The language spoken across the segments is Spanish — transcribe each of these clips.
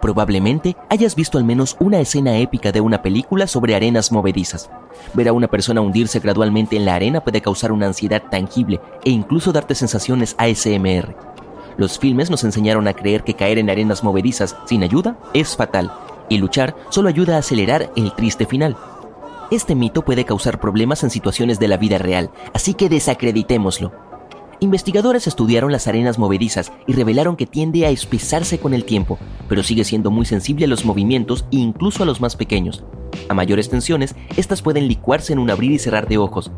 Probablemente hayas visto al menos una escena épica de una película sobre arenas movedizas. Ver a una persona hundirse gradualmente en la arena puede causar una ansiedad tangible e incluso darte sensaciones ASMR. Los filmes nos enseñaron a creer que caer en arenas movedizas sin ayuda es fatal, y luchar solo ayuda a acelerar el triste final. Este mito puede causar problemas en situaciones de la vida real, así que desacreditémoslo. Investigadores estudiaron las arenas movedizas y revelaron que tiende a espesarse con el tiempo, pero sigue siendo muy sensible a los movimientos e incluso a los más pequeños. A mayores tensiones, estas pueden licuarse en un abrir y cerrar de ojos.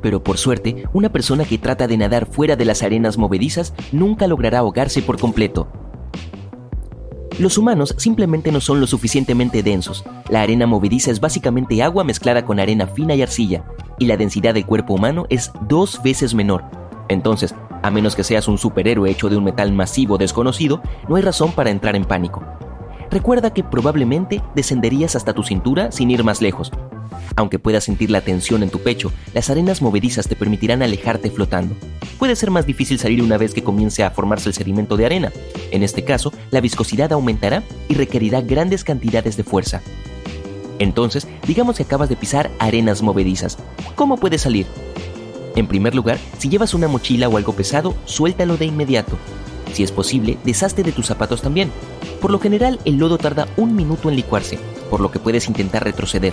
Pero por suerte, una persona que trata de nadar fuera de las arenas movedizas nunca logrará ahogarse por completo. Los humanos simplemente no son lo suficientemente densos. La arena movediza es básicamente agua mezclada con arena fina y arcilla, y la densidad del cuerpo humano es dos veces menor, entonces, a menos que seas un superhéroe hecho de un metal masivo desconocido, no hay razón para entrar en pánico. Recuerda que probablemente descenderías hasta tu cintura sin ir más lejos. Aunque puedas sentir la tensión en tu pecho, las arenas movedizas te permitirán alejarte flotando. Puede ser más difícil salir una vez que comience a formarse el sedimento de arena. En este caso, la viscosidad aumentará y requerirá grandes cantidades de fuerza. Entonces, digamos que acabas de pisar arenas movedizas. ¿Cómo puedes salir? En primer lugar, si llevas una mochila o algo pesado, suéltalo de inmediato. Si es posible, deshazte de tus zapatos también. Por lo general, el lodo tarda un minuto en licuarse, por lo que puedes intentar retroceder.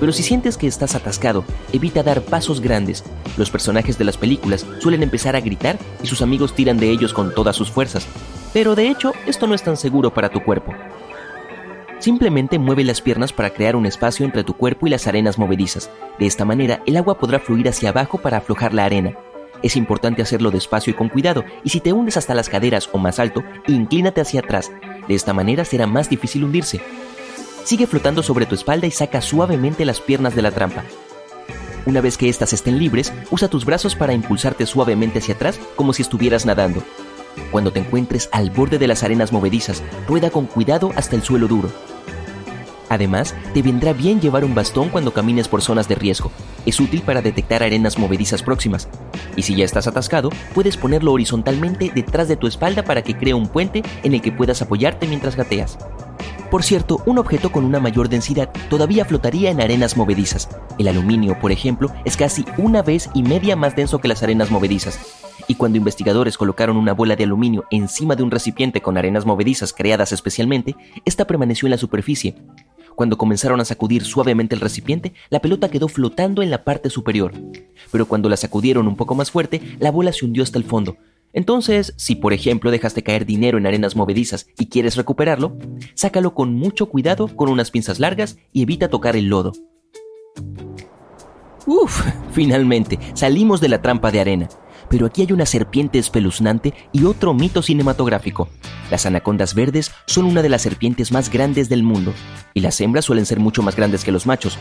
Pero si sientes que estás atascado, evita dar pasos grandes. Los personajes de las películas suelen empezar a gritar y sus amigos tiran de ellos con todas sus fuerzas. Pero de hecho, esto no es tan seguro para tu cuerpo. Simplemente mueve las piernas para crear un espacio entre tu cuerpo y las arenas movedizas. De esta manera, el agua podrá fluir hacia abajo para aflojar la arena. Es importante hacerlo despacio y con cuidado, y si te hundes hasta las caderas o más alto, inclínate hacia atrás. De esta manera será más difícil hundirse. Sigue flotando sobre tu espalda y saca suavemente las piernas de la trampa. Una vez que éstas estén libres, usa tus brazos para impulsarte suavemente hacia atrás como si estuvieras nadando. Cuando te encuentres al borde de las arenas movedizas, rueda con cuidado hasta el suelo duro. Además, te vendrá bien llevar un bastón cuando camines por zonas de riesgo. Es útil para detectar arenas movedizas próximas. Y si ya estás atascado, puedes ponerlo horizontalmente detrás de tu espalda para que cree un puente en el que puedas apoyarte mientras gateas. Por cierto, un objeto con una mayor densidad todavía flotaría en arenas movedizas. El aluminio, por ejemplo, es casi una vez y media más denso que las arenas movedizas. Y cuando investigadores colocaron una bola de aluminio encima de un recipiente con arenas movedizas creadas especialmente, esta permaneció en la superficie, cuando comenzaron a sacudir suavemente el recipiente, la pelota quedó flotando en la parte superior. Pero cuando la sacudieron un poco más fuerte, la bola se hundió hasta el fondo. Entonces, si por ejemplo dejaste caer dinero en arenas movedizas y quieres recuperarlo, sácalo con mucho cuidado con unas pinzas largas y evita tocar el lodo. Uf, finalmente, salimos de la trampa de arena. Pero aquí hay una serpiente espeluznante y otro mito cinematográfico. Las anacondas verdes son una de las serpientes más grandes del mundo, y las hembras suelen ser mucho más grandes que los machos.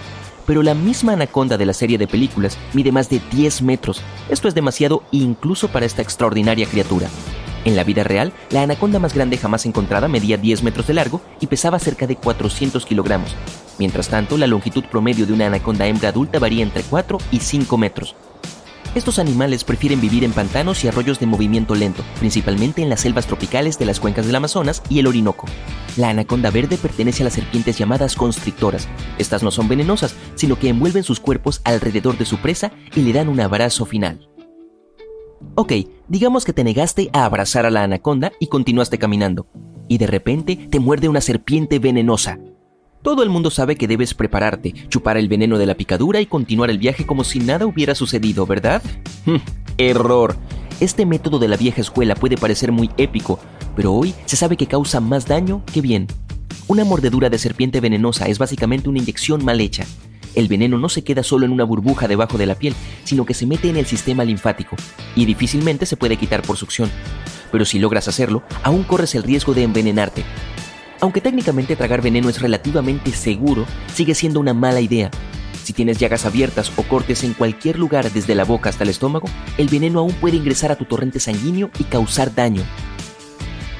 Pero la misma anaconda de la serie de películas mide más de 10 metros. Esto es demasiado incluso para esta extraordinaria criatura. En la vida real, la anaconda más grande jamás encontrada medía 10 metros de largo y pesaba cerca de 400 kilogramos. Mientras tanto, la longitud promedio de una anaconda hembra adulta varía entre 4 y 5 metros. Estos animales prefieren vivir en pantanos y arroyos de movimiento lento, principalmente en las selvas tropicales de las cuencas del Amazonas y el Orinoco. La anaconda verde pertenece a las serpientes llamadas constrictoras. Estas no son venenosas, sino que envuelven sus cuerpos alrededor de su presa y le dan un abrazo final. Ok, digamos que te negaste a abrazar a la anaconda y continuaste caminando. Y de repente te muerde una serpiente venenosa. Todo el mundo sabe que debes prepararte, chupar el veneno de la picadura y continuar el viaje como si nada hubiera sucedido, ¿verdad? Hmm, error. Este método de la vieja escuela puede parecer muy épico, pero hoy se sabe que causa más daño que bien. Una mordedura de serpiente venenosa es básicamente una inyección mal hecha. El veneno no se queda solo en una burbuja debajo de la piel, sino que se mete en el sistema linfático, y difícilmente se puede quitar por succión. Pero si logras hacerlo, aún corres el riesgo de envenenarte, aunque técnicamente tragar veneno es relativamente seguro, sigue siendo una mala idea. Si tienes llagas abiertas o cortes en cualquier lugar desde la boca hasta el estómago, el veneno aún puede ingresar a tu torrente sanguíneo y causar daño.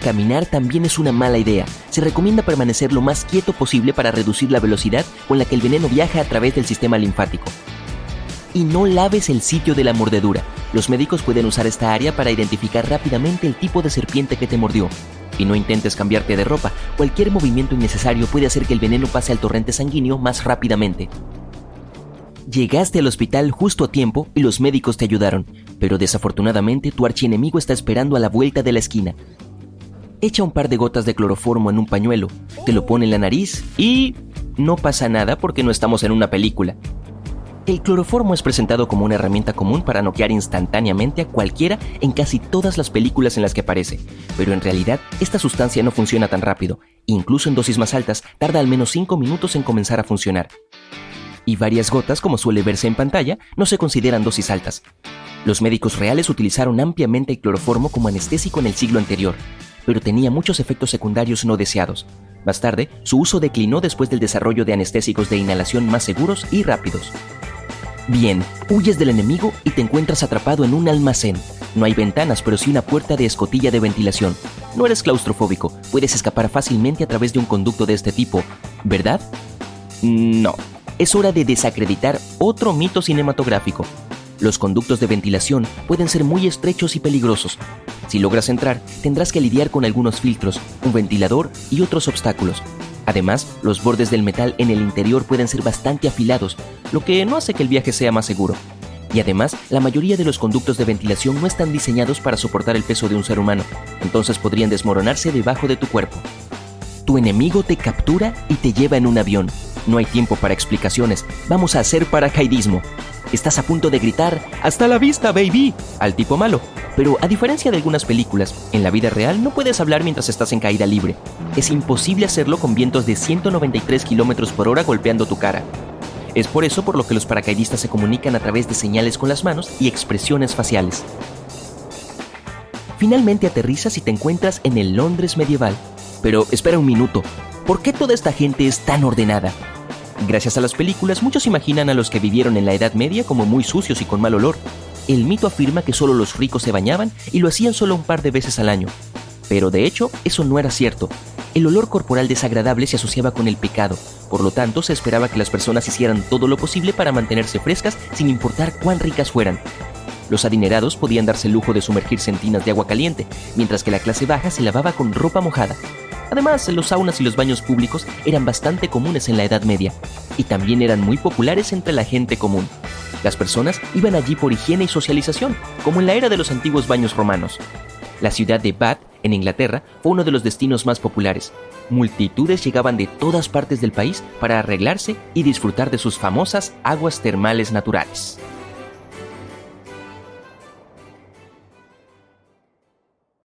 Caminar también es una mala idea. Se recomienda permanecer lo más quieto posible para reducir la velocidad con la que el veneno viaja a través del sistema linfático. Y no laves el sitio de la mordedura. Los médicos pueden usar esta área para identificar rápidamente el tipo de serpiente que te mordió Y no intentes cambiarte de ropa, cualquier movimiento innecesario puede hacer que el veneno pase al torrente sanguíneo más rápidamente. Llegaste al hospital justo a tiempo y los médicos te ayudaron, pero desafortunadamente tu archienemigo está esperando a la vuelta de la esquina. Echa un par de gotas de cloroformo en un pañuelo, te lo pone en la nariz y... no pasa nada porque no estamos en una película. El cloroformo es presentado como una herramienta común para noquear instantáneamente a cualquiera en casi todas las películas en las que aparece, pero en realidad esta sustancia no funciona tan rápido, incluso en dosis más altas tarda al menos 5 minutos en comenzar a funcionar y varias gotas, como suele verse en pantalla, no se consideran dosis altas. Los médicos reales utilizaron ampliamente el cloroformo como anestésico en el siglo anterior, pero tenía muchos efectos secundarios no deseados. Más tarde, su uso declinó después del desarrollo de anestésicos de inhalación más seguros y rápidos. Bien, huyes del enemigo y te encuentras atrapado en un almacén. No hay ventanas, pero sí una puerta de escotilla de ventilación. No eres claustrofóbico, puedes escapar fácilmente a través de un conducto de este tipo, ¿verdad? No, es hora de desacreditar otro mito cinematográfico. Los conductos de ventilación pueden ser muy estrechos y peligrosos. Si logras entrar, tendrás que lidiar con algunos filtros, un ventilador y otros obstáculos. Además, los bordes del metal en el interior pueden ser bastante afilados, lo que no hace que el viaje sea más seguro. Y además, la mayoría de los conductos de ventilación no están diseñados para soportar el peso de un ser humano, entonces podrían desmoronarse debajo de tu cuerpo. Tu enemigo te captura y te lleva en un avión, no hay tiempo para explicaciones. Vamos a hacer paracaidismo. Estás a punto de gritar, ¡Hasta la vista, baby! al tipo malo. Pero a diferencia de algunas películas, en la vida real no puedes hablar mientras estás en caída libre. Es imposible hacerlo con vientos de 193 km por hora golpeando tu cara. Es por eso por lo que los paracaidistas se comunican a través de señales con las manos y expresiones faciales. Finalmente aterrizas y te encuentras en el Londres medieval. Pero espera un minuto, ¿por qué toda esta gente es tan ordenada? Gracias a las películas, muchos imaginan a los que vivieron en la Edad Media como muy sucios y con mal olor. El mito afirma que solo los ricos se bañaban y lo hacían solo un par de veces al año. Pero de hecho, eso no era cierto. El olor corporal desagradable se asociaba con el pecado, por lo tanto se esperaba que las personas hicieran todo lo posible para mantenerse frescas sin importar cuán ricas fueran. Los adinerados podían darse el lujo de sumergirse en tinas de agua caliente, mientras que la clase baja se lavaba con ropa mojada. Además, los saunas y los baños públicos eran bastante comunes en la Edad Media y también eran muy populares entre la gente común. Las personas iban allí por higiene y socialización, como en la era de los antiguos baños romanos. La ciudad de Bath, en Inglaterra, fue uno de los destinos más populares. Multitudes llegaban de todas partes del país para arreglarse y disfrutar de sus famosas aguas termales naturales.